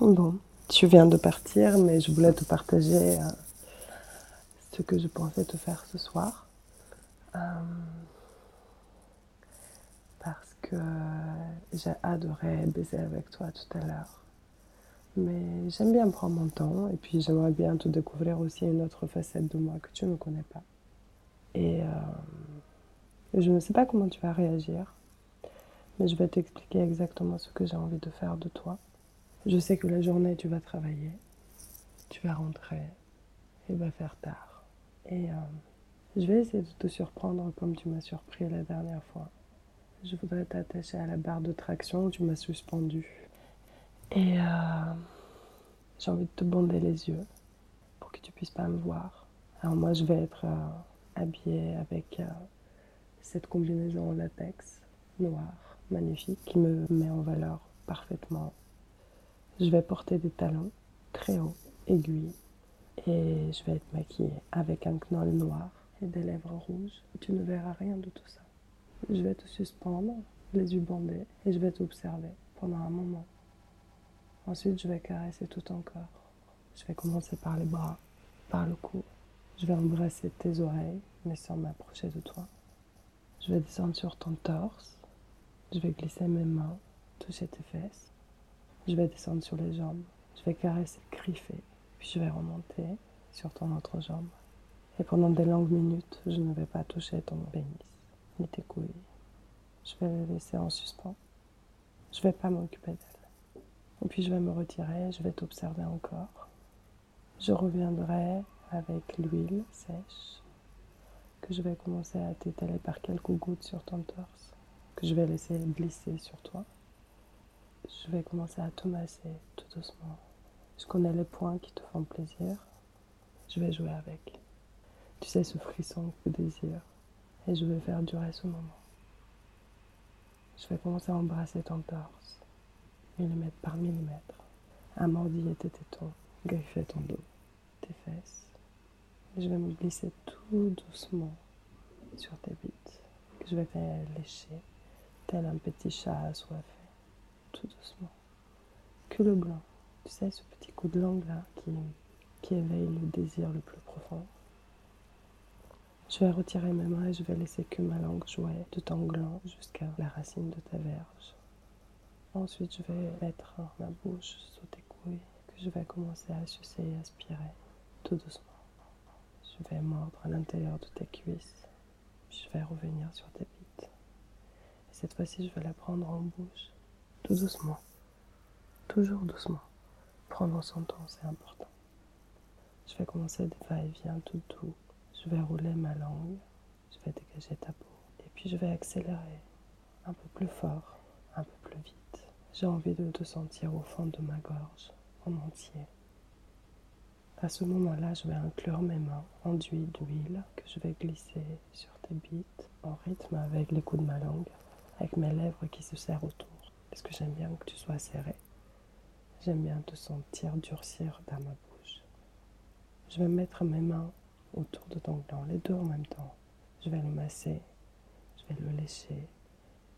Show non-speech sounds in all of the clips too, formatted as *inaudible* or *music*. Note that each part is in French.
Bon, tu viens de partir, mais je voulais te partager euh, ce que je pensais te faire ce soir. Euh, parce que j'ai adoré baiser avec toi tout à l'heure. Mais j'aime bien prendre mon temps et puis j'aimerais bien te découvrir aussi une autre facette de moi que tu ne connais pas. Et euh, je ne sais pas comment tu vas réagir, mais je vais t'expliquer exactement ce que j'ai envie de faire de toi. Je sais que la journée, tu vas travailler, tu vas rentrer, il va faire tard. Et euh, je vais essayer de te surprendre comme tu m'as surpris la dernière fois. Je voudrais t'attacher à la barre de traction où tu m'as suspendu. Et euh, j'ai envie de te bander les yeux pour que tu puisses pas me voir. Alors moi, je vais être euh, habillée avec cette combinaison en latex noir, magnifique, qui me met en valeur parfaitement je vais porter des talons très hauts, aiguilles, et je vais être maquillée avec un knoll noir et des lèvres rouges. Tu ne verras rien de tout ça. Je vais te suspendre, les yeux bandés, et je vais t'observer pendant un moment. Ensuite, je vais caresser tout ton corps. Je vais commencer par les bras, par le cou. Je vais embrasser tes oreilles, mais sans m'approcher de toi. Je vais descendre sur ton torse. Je vais glisser mes mains, toucher tes fesses. Je vais descendre sur les jambes. Je vais caresser, griffer. Puis je vais remonter sur ton autre jambe. Et pendant des longues minutes, je ne vais pas toucher ton pénis, ni tes couilles. Je vais les laisser en suspens. Je ne vais pas m'occuper d'elles. Et puis je vais me retirer, je vais t'observer encore. Je reviendrai avec l'huile sèche que je vais commencer à t'étaler par quelques gouttes sur ton torse, que je vais laisser glisser sur toi. Je vais commencer à te masser tout doucement. Je connais les points qui te font plaisir? Je vais jouer avec. Tu sais, ce frisson que tu désires. Et je vais faire durer ce moment. Je vais commencer à embrasser ton torse, millimètre par millimètre, à mordiller tes tétons, griffer ton dos, tes fesses. Et je vais me glisser tout doucement sur tes bites, que je vais faire lécher, tel un petit chat assoiffé tout doucement. Que le blanc. Tu sais, ce petit coup de langue là qui, éveille le désir le plus profond. Je vais retirer mes mains et je vais laisser que ma langue jouer de ton gland jusqu'à la racine de ta verge. Ensuite, je vais mettre ma bouche sous tes couilles, que je vais commencer à sucer et aspirer tout doucement. Je vais mordre à l'intérieur de tes cuisses, je vais revenir sur tes bites. Et cette fois-ci, je vais la prendre en bouche tout doucement, toujours doucement. Prendre son temps, c'est important. Je vais commencer des va-et-vient tout doux. Je vais rouler ma langue, je vais dégager ta peau. Et puis je vais accélérer un peu plus fort, un peu plus vite. J'ai envie de te sentir au fond de ma gorge, en entier. À ce moment-là, je vais inclure mes mains enduites d'huile que je vais glisser sur tes bites en rythme avec les coups de ma langue, avec mes lèvres qui se serrent autour parce que j'aime bien que tu sois serré. J'aime bien te sentir durcir dans ma bouche. Je vais mettre mes mains autour de ton gland, les deux en même temps. Je vais le masser, je vais le lécher,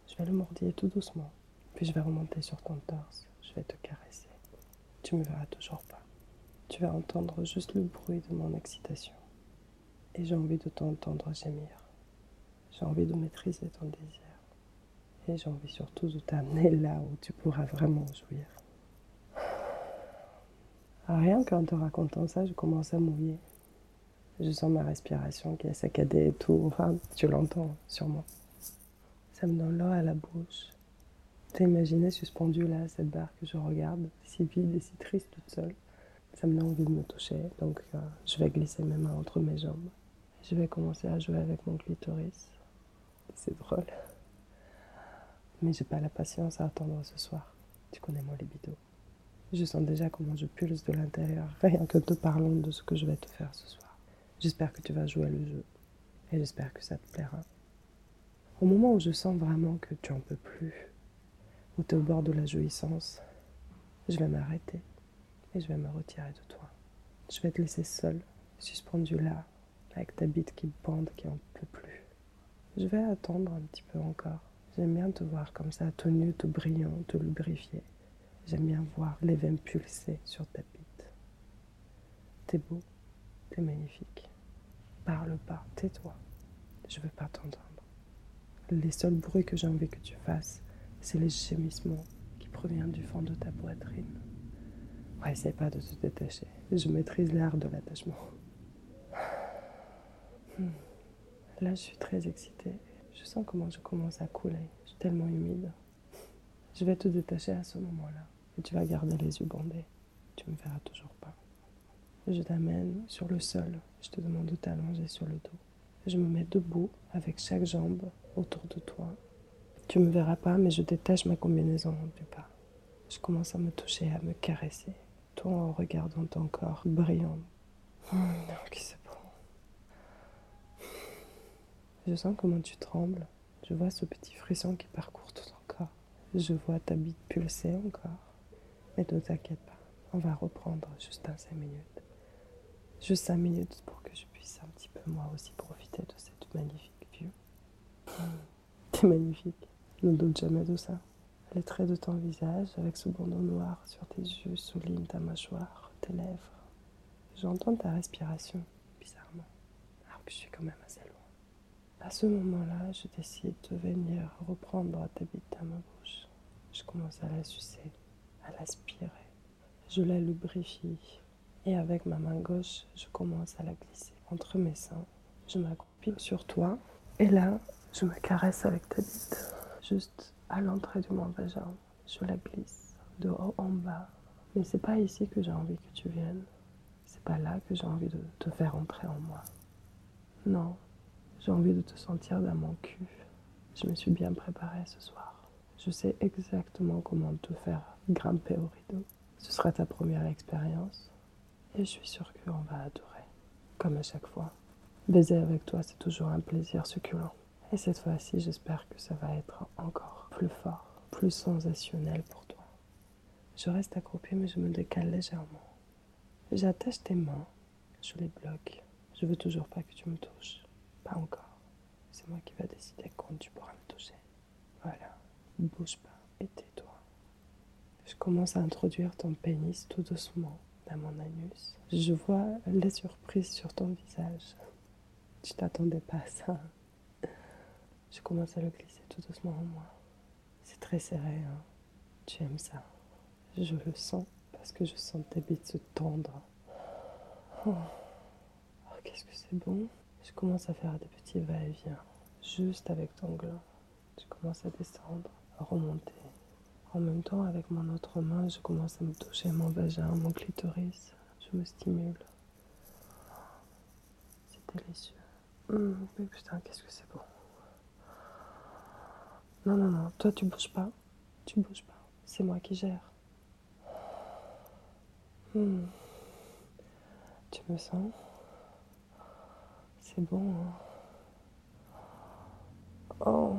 je vais le mordiller tout doucement. Puis je vais remonter sur ton torse, je vais te caresser. Tu me verras toujours pas. Tu vas entendre juste le bruit de mon excitation. Et j'ai envie de t'entendre gémir. J'ai envie de maîtriser ton désir j'ai envie surtout de t'amener là où tu pourras vraiment jouir. Rien qu'en te racontant ça, je commence à mouiller. Je sens ma respiration qui est saccadée et tout. Enfin, tu l'entends sûrement. Ça me donne l'eau à la bouche. T'as imaginé suspendu là, cette barre que je regarde, si vide et si triste toute seule. Ça me donne envie de me toucher, donc euh, je vais glisser mes mains entre mes jambes. Je vais commencer à jouer avec mon clitoris. C'est drôle. Mais j'ai pas la patience à attendre ce soir. Tu connais mon libido. Je sens déjà comment je pulse de l'intérieur, rien que te parlant de ce que je vais te faire ce soir. J'espère que tu vas jouer le jeu. Et j'espère que ça te plaira. Au moment où je sens vraiment que tu en peux plus, où tu es au bord de la jouissance, je vais m'arrêter et je vais me retirer de toi. Je vais te laisser seul, suspendu là, avec ta bite qui bande, qui en peut plus. Je vais attendre un petit peu encore J'aime bien te voir comme ça, tout nu, tout brillant, tout lubrifié. J'aime bien voir les veines pulser sur ta bite. T'es beau, t'es magnifique. Parle pas, tais-toi. Je veux pas t'entendre. Les seuls bruits que j'ai envie que tu fasses, c'est les gémissements qui proviennent du fond de ta poitrine. Ouais, essaie pas de te détacher. Je maîtrise l'art de l'attachement. Hmm. Là, je suis très excitée. Je sens comment je commence à couler. Je suis tellement humide. Je vais te détacher à ce moment-là. Et tu vas garder les yeux bandés. Tu me verras toujours pas. Je t'amène sur le sol. Je te demande de t'allonger sur le dos. Je me mets debout avec chaque jambe autour de toi. Tu me verras pas, mais je détache ma combinaison du pas. Je commence à me toucher, à me caresser, toi en regardant ton corps brillant. Oh, non. Je sens comment tu trembles. Je vois ce petit frisson qui parcourt tout ton corps. Je vois ta bite pulser encore. Mais ne t'inquiète pas, on va reprendre juste un 5 minutes. Juste 5 minutes pour que je puisse un petit peu moi aussi profiter de cette magnifique vue. *laughs* T'es magnifique. Ne doute jamais de ça. Les traits de ton visage avec ce bandeau noir sur tes yeux soulignent ta mâchoire, tes lèvres. J'entends ta respiration, bizarrement, alors que je suis quand même assez. À ce moment-là, je décide de venir reprendre ta bite à ma bouche. Je commence à la sucer, à l'aspirer. Je la lubrifie et avec ma main gauche, je commence à la glisser entre mes seins. Je m'accroupis sur toi et là, je me caresse avec ta bite, juste à l'entrée de mon vagin. Je la glisse de haut en bas. Mais c'est pas ici que j'ai envie que tu viennes. C'est pas là que j'ai envie de te faire entrer en moi. Non, j'ai envie de te sentir dans mon cul. Je me suis bien préparée ce soir. Je sais exactement comment te faire grimper au rideau. Ce sera ta première expérience. Et je suis sûre qu'on va adorer. Comme à chaque fois. Baiser avec toi, c'est toujours un plaisir succulent. Et cette fois-ci, j'espère que ça va être encore plus fort, plus sensationnel pour toi. Je reste accroupie, mais je me décale légèrement. J'attache tes mains, je les bloque. Je veux toujours pas que tu me touches. Encore. C'est moi qui va décider quand tu pourras me toucher. Voilà. Bouge pas et tais-toi. Je commence à introduire ton pénis tout doucement dans mon anus. Je vois la surprise sur ton visage. Tu t'attendais pas à ça. Je commence à le glisser tout doucement en moi. C'est très serré, hein. Tu aimes ça. Je le sens parce que je sens tes bites se tendre. Oh, oh qu'est-ce que c'est bon. Je commence à faire des petits va-et-vient, juste avec ton gland. Je commence à descendre, à remonter. En même temps, avec mon autre main, je commence à me toucher mon vagin, mon clitoris. Je me stimule. C'est délicieux. Hum, mais putain, qu'est-ce que c'est bon. Non, non, non, toi tu bouges pas. Tu bouges pas. C'est moi qui gère. Hum. Tu me sens? C'est bon. Hein. Oh,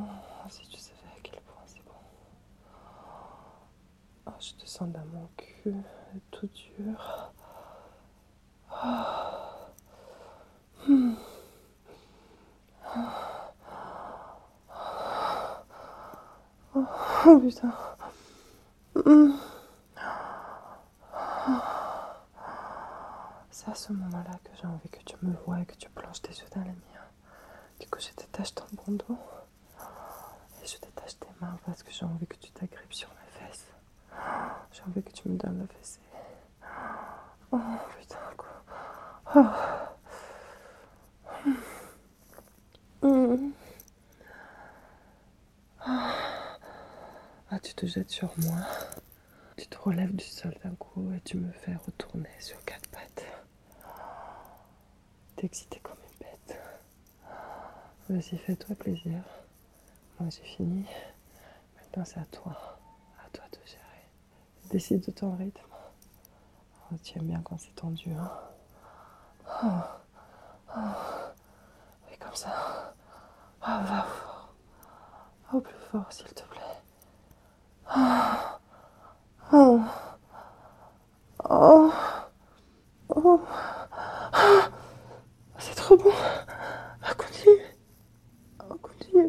si tu savais à quel point c'est bon. Oh, je te sens dans mon cul, tout dur. Oh, putain. C'est à ce moment-là que j'ai envie que tu me vois et que tu plonges tes yeux dans les miens. Du coup, je détache ton bandeau. Et je détache tes mains parce que j'ai envie que tu t'agrippes sur mes fesses. J'ai envie que tu me donnes le fessé. Oh putain, quoi. Ah, tu te jettes sur moi. Tu te relèves du sol d'un coup et tu me fais retourner sur quatre pattes excité comme une bête. Vas-y, fais-toi plaisir. Moi, j'ai fini. Maintenant, c'est à toi. À toi de gérer. Décide de ton rythme. Oh, tu aimes bien quand c'est tendu, hein oh. Oui, comme ça. Oh, va fort. Oh, plus fort, s'il te plaît. Oh.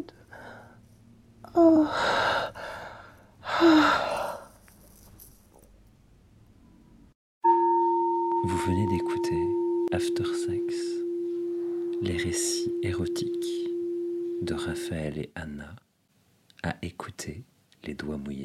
Vous venez d'écouter After Sex, les récits érotiques de Raphaël et Anna à écouter les doigts mouillés.